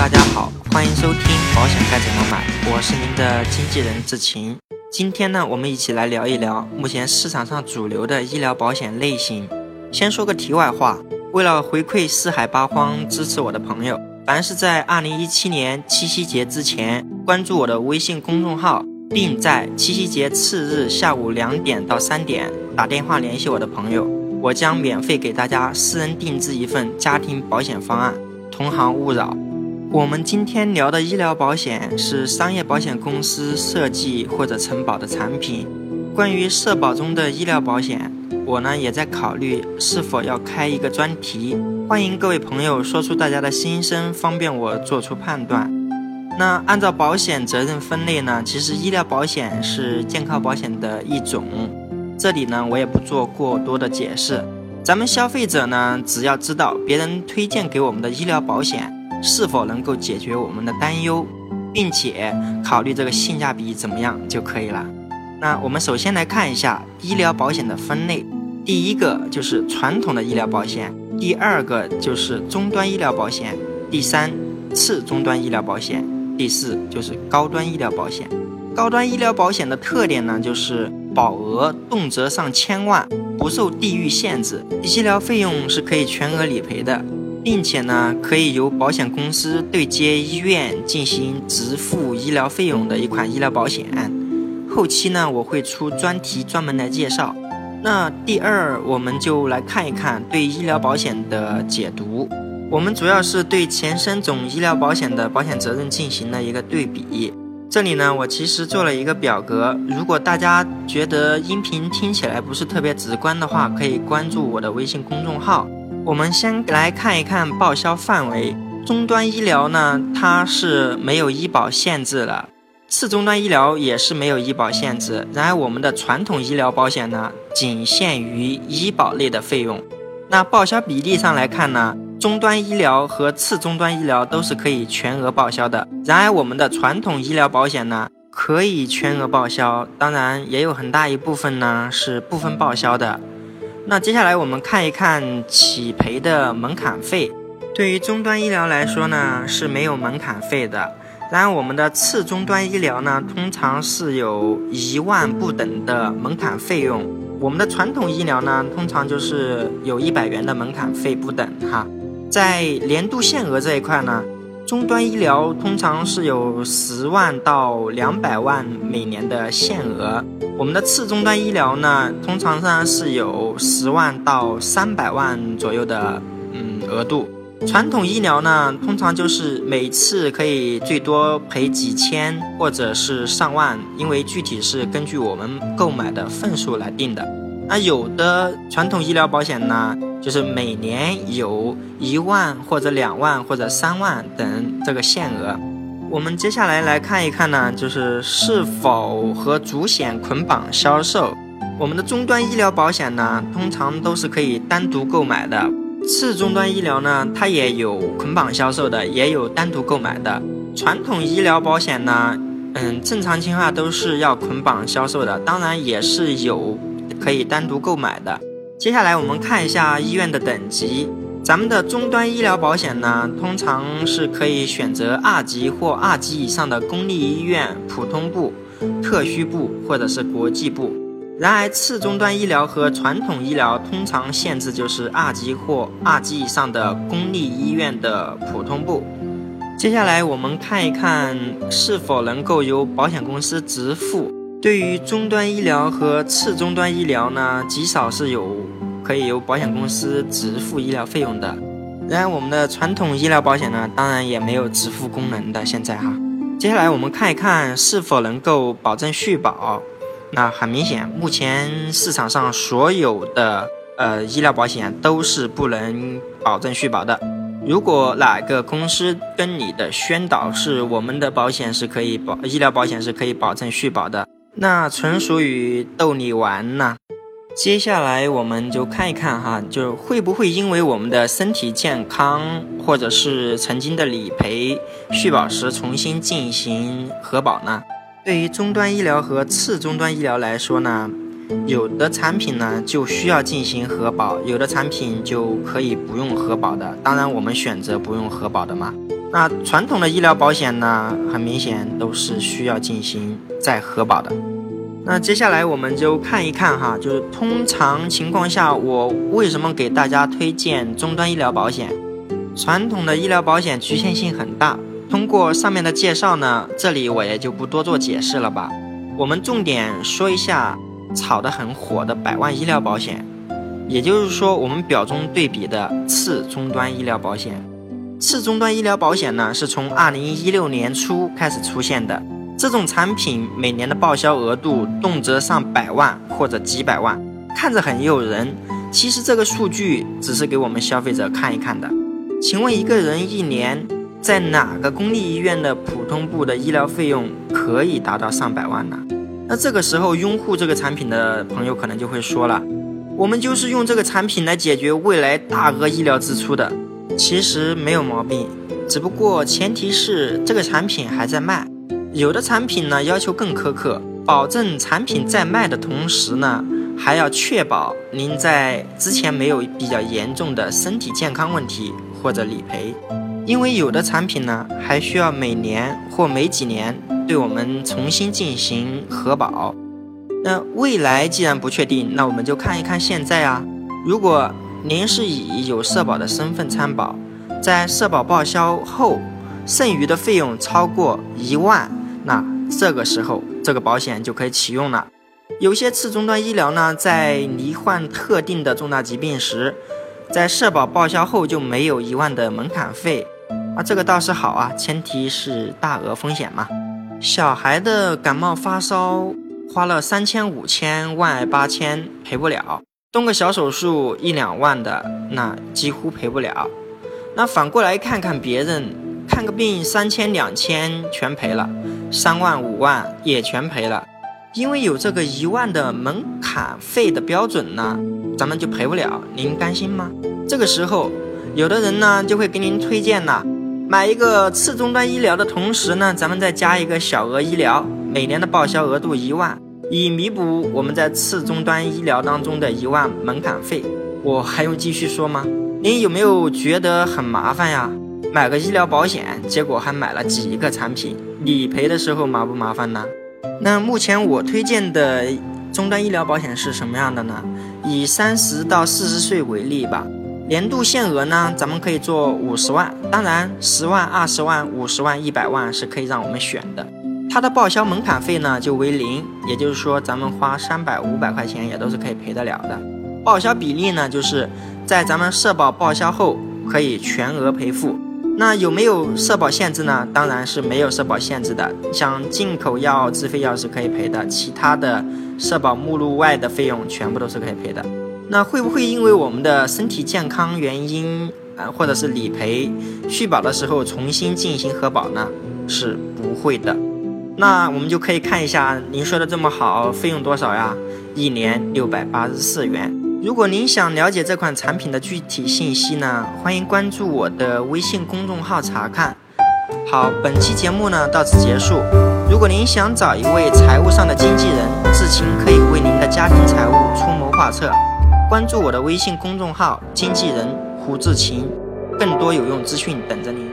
大家好，欢迎收听保险该怎么买，我是您的经纪人志晴。今天呢，我们一起来聊一聊目前市场上主流的医疗保险类型。先说个题外话，为了回馈四海八荒支持我的朋友，凡是在二零一七年七夕节之前关注我的微信公众号，并在七夕节次日下午两点到三点打电话联系我的朋友，我将免费给大家私人定制一份家庭保险方案。同行勿扰。我们今天聊的医疗保险是商业保险公司设计或者承保的产品。关于社保中的医疗保险，我呢也在考虑是否要开一个专题。欢迎各位朋友说出大家的心声，方便我做出判断。那按照保险责任分类呢，其实医疗保险是健康保险的一种。这里呢我也不做过多的解释。咱们消费者呢，只要知道别人推荐给我们的医疗保险。是否能够解决我们的担忧，并且考虑这个性价比怎么样就可以了。那我们首先来看一下医疗保险的分类，第一个就是传统的医疗保险，第二个就是中端医疗保险，第三次终端医疗保险，第四就是高端医疗保险。高端医疗保险的特点呢，就是保额动辄上千万，不受地域限制，医疗费用是可以全额理赔的。并且呢，可以由保险公司对接医院进行直付医疗费用的一款医疗保险。后期呢，我会出专题专门来介绍。那第二，我们就来看一看对医疗保险的解读。我们主要是对前三种医疗保险的保险责任进行了一个对比。这里呢，我其实做了一个表格。如果大家觉得音频听起来不是特别直观的话，可以关注我的微信公众号。我们先来看一看报销范围。终端医疗呢，它是没有医保限制的；次终端医疗也是没有医保限制。然而，我们的传统医疗保险呢，仅限于医保类的费用。那报销比例上来看呢，终端医疗和次终端医疗都是可以全额报销的。然而，我们的传统医疗保险呢，可以全额报销，当然也有很大一部分呢是部分报销的。那接下来我们看一看起赔的门槛费。对于终端医疗来说呢，是没有门槛费的。然而我们的次终端医疗呢，通常是有一万不等的门槛费用。我们的传统医疗呢，通常就是有一百元的门槛费不等哈。在年度限额这一块呢。终端医疗通常是有十万到两百万每年的限额，我们的次终端医疗呢，通常上是有十万到三百万左右的嗯额度。传统医疗呢，通常就是每次可以最多赔几千或者是上万，因为具体是根据我们购买的份数来定的。那有的传统医疗保险呢？就是每年有一万或者两万或者三万等这个限额。我们接下来来看一看呢，就是是否和主险捆绑销售。我们的终端医疗保险呢，通常都是可以单独购买的。次终端医疗呢，它也有捆绑销售的，也有单独购买的。传统医疗保险呢，嗯，正常情况下都是要捆绑销售的，当然也是有可以单独购买的。接下来我们看一下医院的等级。咱们的终端医疗保险呢，通常是可以选择二级或二级以上的公立医院、普通部、特需部或者是国际部。然而次终端医疗和传统医疗通常限制就是二级或二级以上的公立医院的普通部。接下来我们看一看是否能够由保险公司直付。对于终端医疗和次终端医疗呢，极少是有可以由保险公司直付医疗费用的。然而，我们的传统医疗保险呢，当然也没有直付功能的。现在哈，接下来我们看一看是否能够保证续保。那很明显，目前市场上所有的呃医疗保险都是不能保证续保的。如果哪个公司跟你的宣导是我们的保险是可以保医疗保险是可以保证续保的。那纯属于逗你玩呢。接下来我们就看一看哈，就会不会因为我们的身体健康，或者是曾经的理赔续保时重新进行核保呢？对于终端医疗和次终端医疗来说呢，有的产品呢就需要进行核保，有的产品就可以不用核保的。当然，我们选择不用核保的嘛。那传统的医疗保险呢，很明显都是需要进行再核保的。那接下来我们就看一看哈，就是通常情况下，我为什么给大家推荐终端医疗保险？传统的医疗保险局限性很大。通过上面的介绍呢，这里我也就不多做解释了吧。我们重点说一下炒得很火的百万医疗保险，也就是说我们表中对比的次终端医疗保险。次终端医疗保险呢，是从二零一六年初开始出现的。这种产品每年的报销额度动辄上百万或者几百万，看着很诱人。其实这个数据只是给我们消费者看一看的。请问一个人一年在哪个公立医院的普通部的医疗费用可以达到上百万呢？那这个时候拥护这个产品的朋友可能就会说了，我们就是用这个产品来解决未来大额医疗支出的。其实没有毛病，只不过前提是这个产品还在卖。有的产品呢要求更苛刻，保证产品在卖的同时呢，还要确保您在之前没有比较严重的身体健康问题或者理赔。因为有的产品呢还需要每年或每几年对我们重新进行核保。那未来既然不确定，那我们就看一看现在啊。如果您是以有社保的身份参保，在社保报销后剩余的费用超过一万。那这个时候，这个保险就可以启用了。有些次终端医疗呢，在罹患特定的重大疾病时，在社保报销后就没有一万的门槛费啊，这个倒是好啊，前提是大额风险嘛。小孩的感冒发烧，花了三千五千万八千赔不了，动个小手术一两万的，那几乎赔不了。那反过来看看别人，看个病三千两千全赔了。三万五万也全赔了，因为有这个一万的门槛费的标准呢，咱们就赔不了。您甘心吗？这个时候，有的人呢就会给您推荐呢，买一个次终端医疗的同时呢，咱们再加一个小额医疗，每年的报销额度一万，以弥补我们在次终端医疗当中的一万门槛费。我还用继续说吗？您有没有觉得很麻烦呀？买个医疗保险，结果还买了几个产品，理赔的时候麻不麻烦呢？那目前我推荐的终端医疗保险是什么样的呢？以三十到四十岁为例吧，年度限额呢，咱们可以做五十万，当然十万、二十万、五十万、一百万是可以让我们选的。它的报销门槛费呢就为零，也就是说咱们花三百、五百块钱也都是可以赔得了的。报销比例呢，就是在咱们社保报销后可以全额赔付。那有没有社保限制呢？当然是没有社保限制的。像进口药、自费药是可以赔的，其他的社保目录外的费用全部都是可以赔的。那会不会因为我们的身体健康原因啊，或者是理赔续保的时候重新进行核保呢？是不会的。那我们就可以看一下，您说的这么好，费用多少呀？一年六百八十四元。如果您想了解这款产品的具体信息呢，欢迎关注我的微信公众号查看。好，本期节目呢到此结束。如果您想找一位财务上的经纪人，志勤可以为您的家庭财务出谋划策。关注我的微信公众号“经纪人胡志勤”，更多有用资讯等着您。